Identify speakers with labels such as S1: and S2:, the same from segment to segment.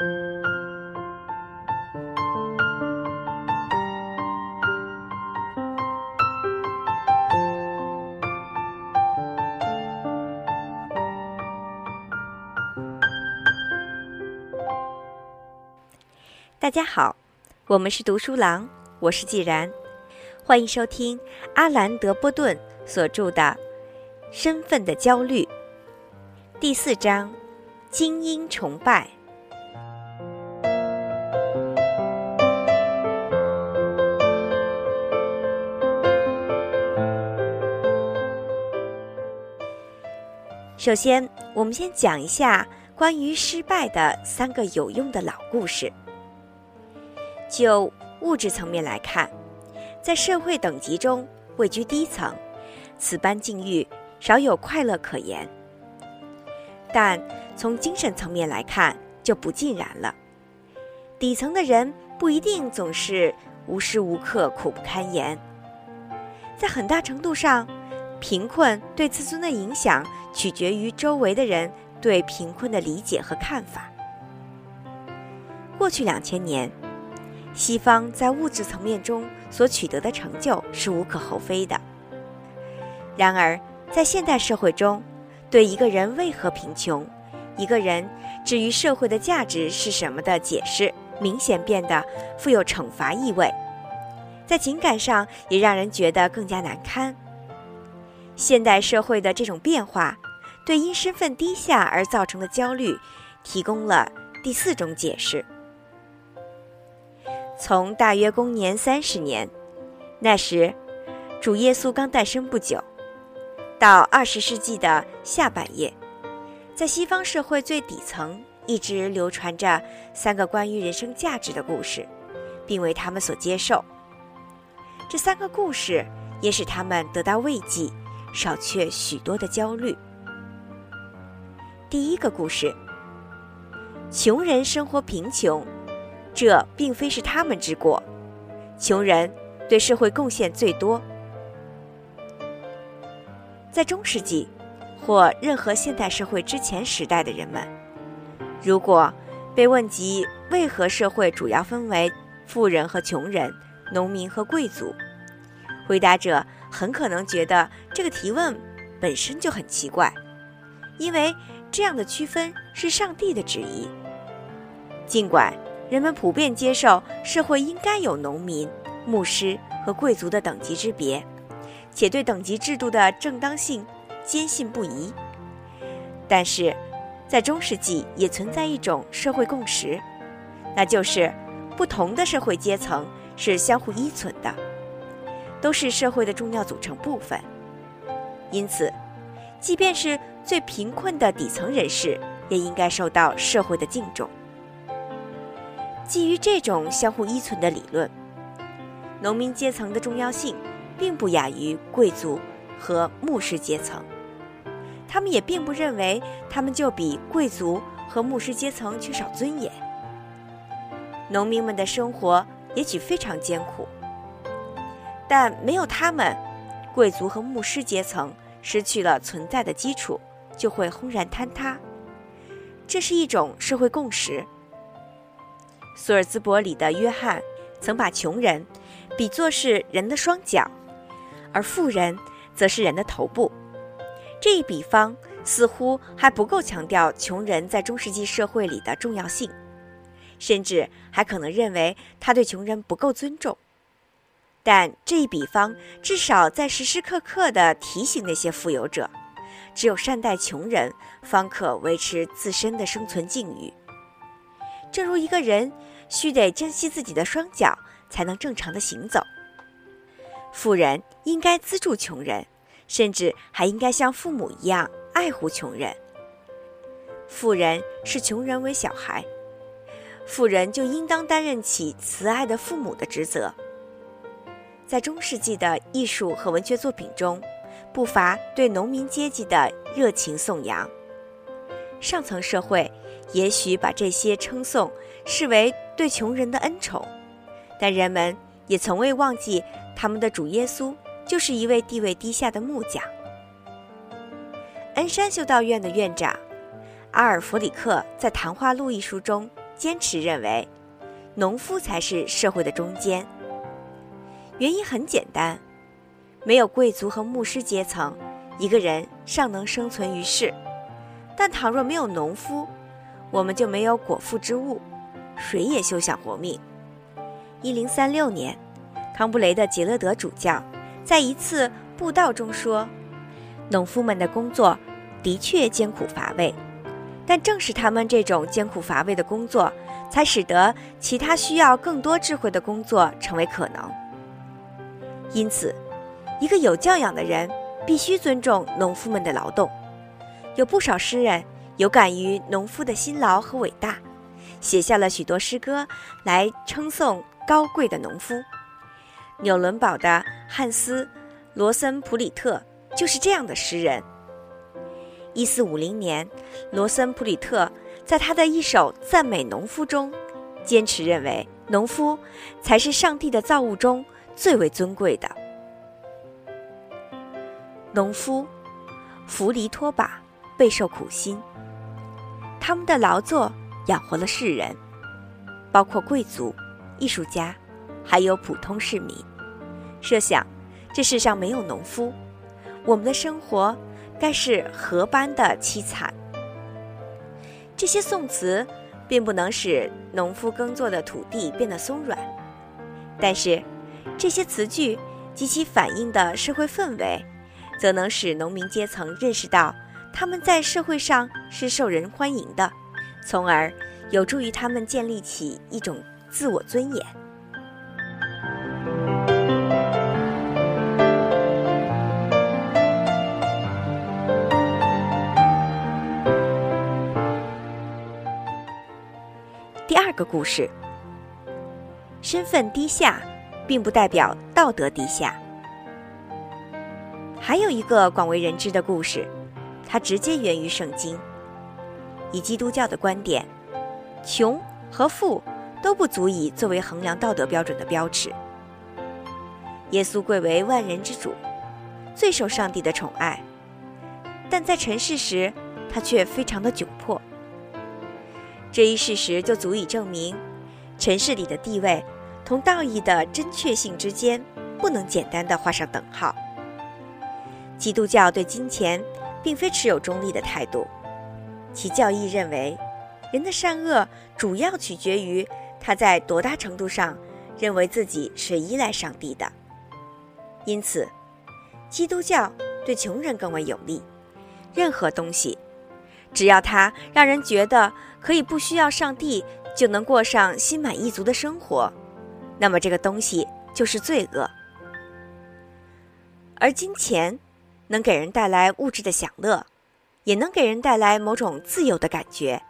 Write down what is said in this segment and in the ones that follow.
S1: 大家好，我们是读书郎，我是既然，欢迎收听阿兰·德波顿所著的《身份的焦虑》第四章：精英崇拜。首先，我们先讲一下关于失败的三个有用的老故事。就物质层面来看，在社会等级中位居低层，此般境遇少有快乐可言。但从精神层面来看，就不尽然了。底层的人不一定总是无时无刻苦不堪言，在很大程度上，贫困对自尊的影响取决于周围的人对贫困的理解和看法。过去两千年。西方在物质层面中所取得的成就是无可厚非的。然而，在现代社会中，对一个人为何贫穷，一个人至于社会的价值是什么的解释，明显变得富有惩罚意味，在情感上也让人觉得更加难堪。现代社会的这种变化，对因身份低下而造成的焦虑，提供了第四种解释。从大约公元三十年，那时主耶稣刚诞生不久，到二十世纪的下半叶，在西方社会最底层一直流传着三个关于人生价值的故事，并为他们所接受。这三个故事也使他们得到慰藉，少却许多的焦虑。第一个故事：穷人生活贫穷。这并非是他们之过，穷人对社会贡献最多。在中世纪或任何现代社会之前时代的人们，如果被问及为何社会主要分为富人和穷人、农民和贵族，回答者很可能觉得这个提问本身就很奇怪，因为这样的区分是上帝的旨意，尽管。人们普遍接受社会应该有农民、牧师和贵族的等级之别，且对等级制度的正当性坚信不疑。但是，在中世纪也存在一种社会共识，那就是不同的社会阶层是相互依存的，都是社会的重要组成部分。因此，即便是最贫困的底层人士，也应该受到社会的敬重。基于这种相互依存的理论，农民阶层的重要性并不亚于贵族和牧师阶层。他们也并不认为他们就比贵族和牧师阶层缺少尊严。农民们的生活也许非常艰苦，但没有他们，贵族和牧师阶层失去了存在的基础，就会轰然坍塌。这是一种社会共识。索尔兹伯里的约翰曾把穷人比作是人的双脚，而富人则是人的头部。这一比方似乎还不够强调穷人在中世纪社会里的重要性，甚至还可能认为他对穷人不够尊重。但这一比方至少在时时刻刻地提醒那些富有者：只有善待穷人，方可维持自身的生存境遇。正如一个人。须得珍惜自己的双脚，才能正常的行走。富人应该资助穷人，甚至还应该像父母一样爱护穷人。富人视穷人为小孩，富人就应当担任起慈爱的父母的职责。在中世纪的艺术和文学作品中，不乏对农民阶级的热情颂扬。上层社会也许把这些称颂视为。对穷人的恩宠，但人们也从未忘记他们的主耶稣就是一位地位低下的木匠。恩山修道院的院长阿尔弗里克在《谈话录》一书中坚持认为，农夫才是社会的中间。原因很简单，没有贵族和牧师阶层，一个人尚能生存于世；但倘若没有农夫，我们就没有果腹之物，谁也休想活命。一零三六年，康布雷的杰勒德主教在一次布道中说：“农夫们的工作的确艰苦乏味，但正是他们这种艰苦乏味的工作，才使得其他需要更多智慧的工作成为可能。因此，一个有教养的人必须尊重农夫们的劳动。有不少诗人。”有感于农夫的辛劳和伟大，写下了许多诗歌来称颂高贵的农夫。纽伦堡的汉斯·罗森普里特就是这样的诗人。一四五零年，罗森普里特在他的一首赞美农夫中，坚持认为农夫才是上帝的造物中最为尊贵的。农夫，弗黎托巴备受苦心。他们的劳作养活了世人，包括贵族、艺术家，还有普通市民。设想，这世上没有农夫，我们的生活该是何般的凄惨？这些宋词并不能使农夫耕作的土地变得松软，但是这些词句及其反映的社会氛围，则能使农民阶层认识到。他们在社会上是受人欢迎的，从而有助于他们建立起一种自我尊严。第二个故事：身份低下，并不代表道德低下。还有一个广为人知的故事。它直接源于圣经。以基督教的观点，穷和富都不足以作为衡量道德标准的标尺。耶稣贵为万人之主，最受上帝的宠爱，但在尘世时，他却非常的窘迫。这一事实就足以证明，尘世里的地位同道义的真确性之间不能简单的画上等号。基督教对金钱。并非持有中立的态度，其教义认为，人的善恶主要取决于他在多大程度上认为自己是依赖上帝的。因此，基督教对穷人更为有利。任何东西，只要它让人觉得可以不需要上帝就能过上心满意足的生活，那么这个东西就是罪恶。而金钱。能给人带来物质的享乐，也能给人带来某种自由的感觉。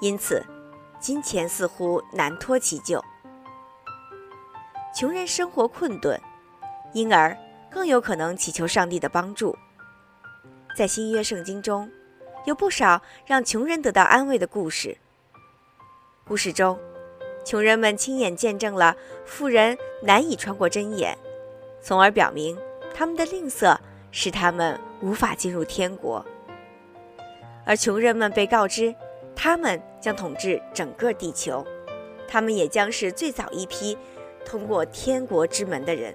S1: 因此，金钱似乎难脱其咎。穷人生活困顿，因而更有可能祈求上帝的帮助。在新约圣经中，有不少让穷人得到安慰的故事。故事中，穷人们亲眼见证了富人难以穿过针眼，从而表明他们的吝啬。使他们无法进入天国，而穷人们被告知，他们将统治整个地球，他们也将是最早一批通过天国之门的人。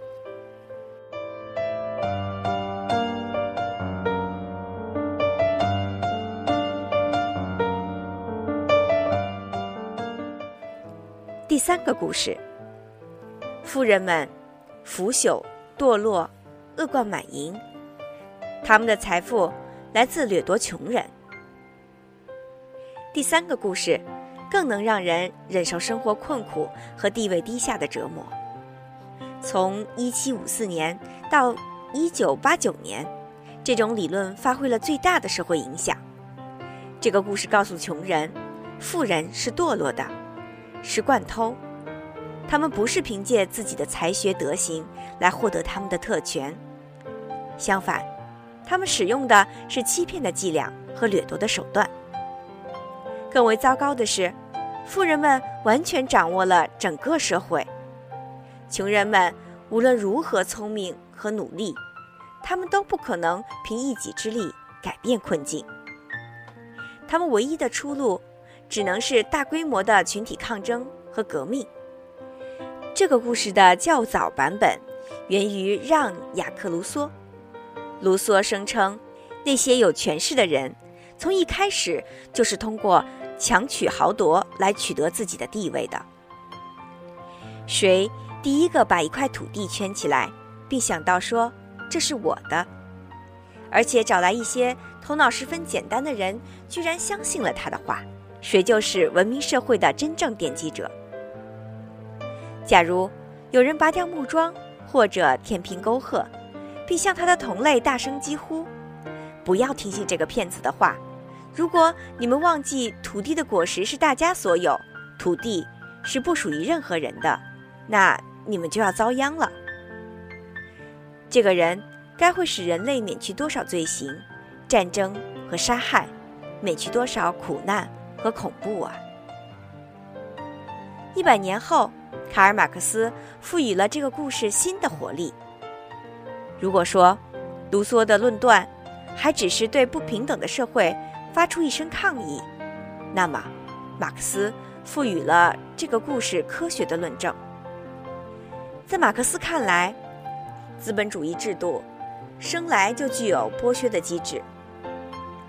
S1: 三个故事：富人们腐朽、堕落、恶贯满盈。他们的财富来自掠夺穷人。第三个故事，更能让人忍受生活困苦和地位低下的折磨。从1754年到1989年，这种理论发挥了最大的社会影响。这个故事告诉穷人，富人是堕落的，是惯偷，他们不是凭借自己的才学德行来获得他们的特权，相反。他们使用的是欺骗的伎俩和掠夺的手段。更为糟糕的是，富人们完全掌握了整个社会。穷人们无论如何聪明和努力，他们都不可能凭一己之力改变困境。他们唯一的出路，只能是大规模的群体抗争和革命。这个故事的较早版本源于让·雅克·卢梭。卢梭声称，那些有权势的人从一开始就是通过强取豪夺来取得自己的地位的。谁第一个把一块土地圈起来，并想到说这是我的，而且找来一些头脑十分简单的人，居然相信了他的话，谁就是文明社会的真正奠基者。假如有人拔掉木桩或者填平沟壑，并向他的同类大声疾呼：“不要听信这个骗子的话！如果你们忘记土地的果实是大家所有，土地是不属于任何人的，那你们就要遭殃了。”这个人该会使人类免去多少罪行、战争和杀害，免去多少苦难和恐怖啊！一百年后。卡尔·马克思赋予了这个故事新的活力。如果说卢梭的论断还只是对不平等的社会发出一声抗议，那么马克思赋予了这个故事科学的论证。在马克思看来，资本主义制度生来就具有剥削的机制，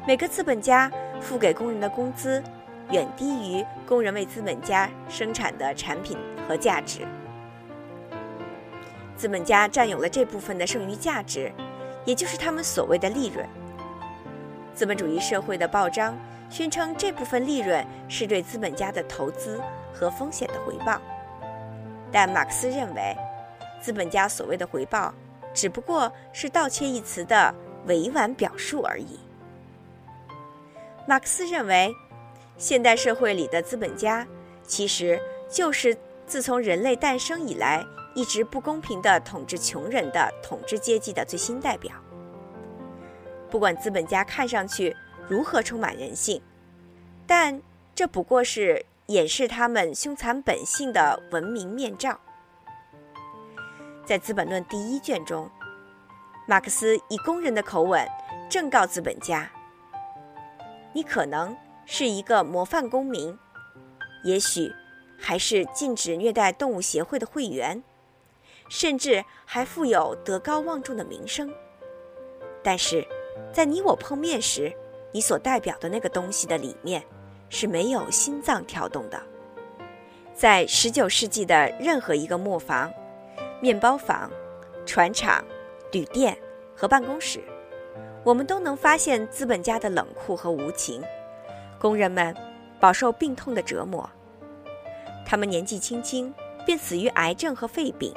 S1: 每个资本家付给工人的工资。远低于工人为资本家生产的产品和价值，资本家占有了这部分的剩余价值，也就是他们所谓的利润。资本主义社会的报章宣称这部分利润是对资本家的投资和风险的回报，但马克思认为，资本家所谓的回报只不过是盗窃一词的委婉表述而已。马克思认为。现代社会里的资本家，其实就是自从人类诞生以来一直不公平的统治穷人的统治阶级的最新代表。不管资本家看上去如何充满人性，但这不过是掩饰他们凶残本性的文明面罩。在《资本论》第一卷中，马克思以工人的口吻正告资本家：“你可能。”是一个模范公民，也许还是禁止虐待动物协会的会员，甚至还富有德高望重的名声。但是，在你我碰面时，你所代表的那个东西的里面是没有心脏跳动的。在十九世纪的任何一个磨坊、面包房、船厂、旅店和办公室，我们都能发现资本家的冷酷和无情。工人们饱受病痛的折磨，他们年纪轻轻便死于癌症和肺病。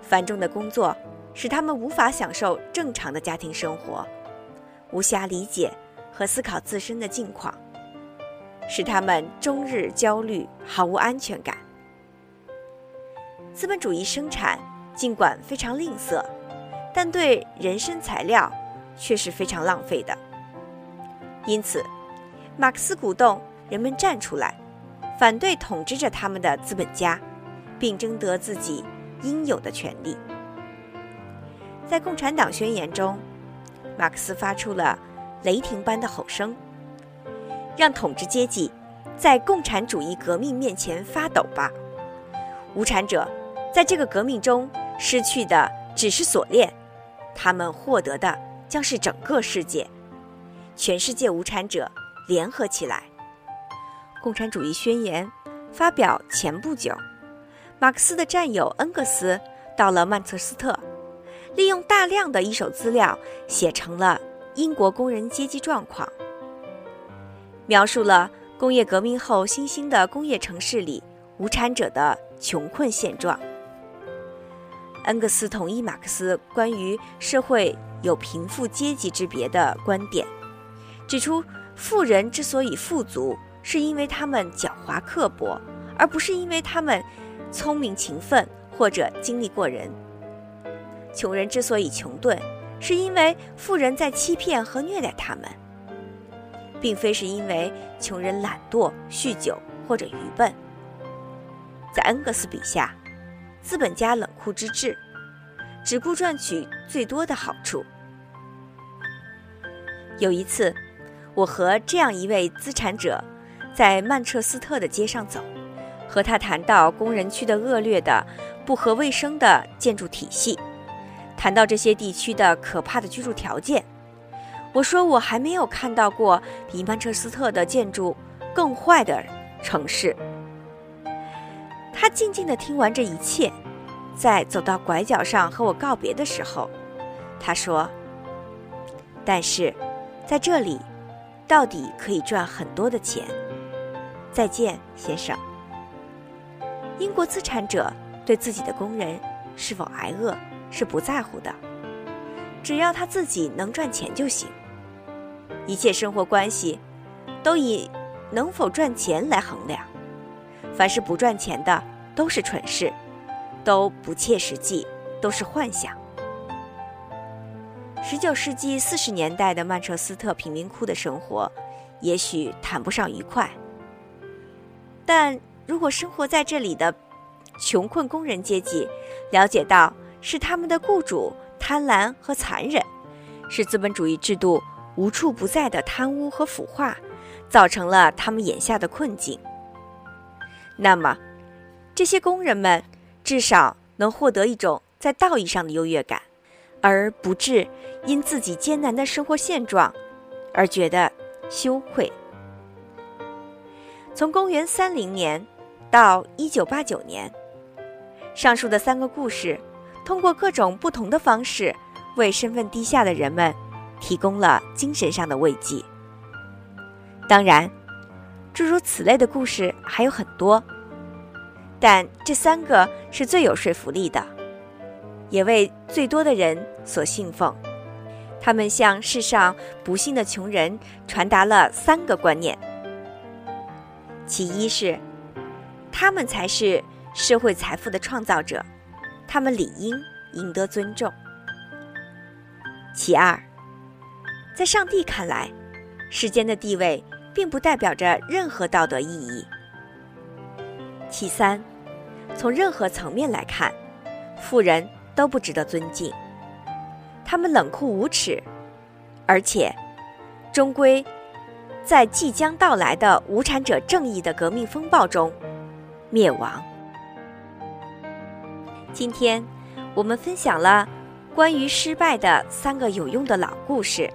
S1: 繁重的工作使他们无法享受正常的家庭生活，无暇理解和思考自身的境况，使他们终日焦虑，毫无安全感。资本主义生产尽管非常吝啬，但对人身材料却是非常浪费的，因此。马克思鼓动人们站出来，反对统治着他们的资本家，并争得自己应有的权利。在《共产党宣言》中，马克思发出了雷霆般的吼声：“让统治阶级在共产主义革命面前发抖吧！无产者在这个革命中失去的只是锁链，他们获得的将是整个世界。全世界无产者！”联合起来，《共产主义宣言》发表前不久，马克思的战友恩格斯到了曼彻斯特，利用大量的一手资料写成了英国工人阶级状况，描述了工业革命后新兴的工业城市里无产者的穷困现状。恩格斯同意马克思关于社会有贫富阶级之别的观点，指出。富人之所以富足，是因为他们狡猾刻薄，而不是因为他们聪明勤奋或者精力过人。穷人之所以穷顿，是因为富人在欺骗和虐待他们，并非是因为穷人懒惰、酗酒或者愚笨。在恩格斯笔下，资本家冷酷之至，只顾赚取最多的好处。有一次。我和这样一位资产者，在曼彻斯特的街上走，和他谈到工人区的恶劣的、不合卫生的建筑体系，谈到这些地区的可怕的居住条件。我说我还没有看到过比曼彻斯特的建筑更坏的城市。他静静地听完这一切，在走到拐角上和我告别的时候，他说：“但是，在这里，到底可以赚很多的钱。”再见，先生。英国资产者对自己的工人是否挨饿是不在乎的，只要他自己能赚钱就行。一切生活关系都以能否赚钱来衡量，凡是不赚钱的都是蠢事，都不切实际，都是幻想。十九世纪四十年代的曼彻斯特贫民窟的生活，也许谈不上愉快。但如果生活在这里的穷困工人阶级了解到是他们的雇主贪婪和残忍，是资本主义制度无处不在的贪污和腐化，造成了他们眼下的困境，那么这些工人们至少能获得一种在道义上的优越感，而不致因自己艰难的生活现状而觉得羞愧。从公元三零年到一九八九年，上述的三个故事，通过各种不同的方式，为身份低下的人们提供了精神上的慰藉。当然，诸如此类的故事还有很多，但这三个是最有说服力的，也为最多的人所信奉。他们向世上不幸的穷人传达了三个观念。其一是，他们才是社会财富的创造者，他们理应赢得尊重。其二，在上帝看来，世间的地位并不代表着任何道德意义。其三，从任何层面来看，富人都不值得尊敬，他们冷酷无耻，而且终归。在即将到来的无产者正义的革命风暴中灭亡。今天，我们分享了关于失败的三个有用的老故事。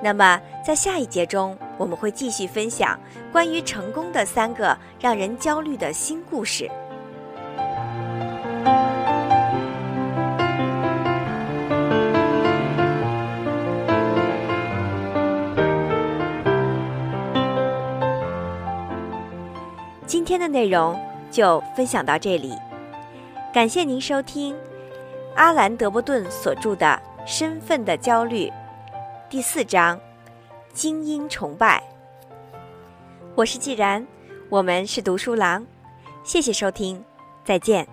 S1: 那么，在下一节中，我们会继续分享关于成功的三个让人焦虑的新故事。今天的内容就分享到这里，感谢您收听阿兰·德伯顿所著的《身份的焦虑》第四章《精英崇拜》。我是既然，我们是读书郎，谢谢收听，再见。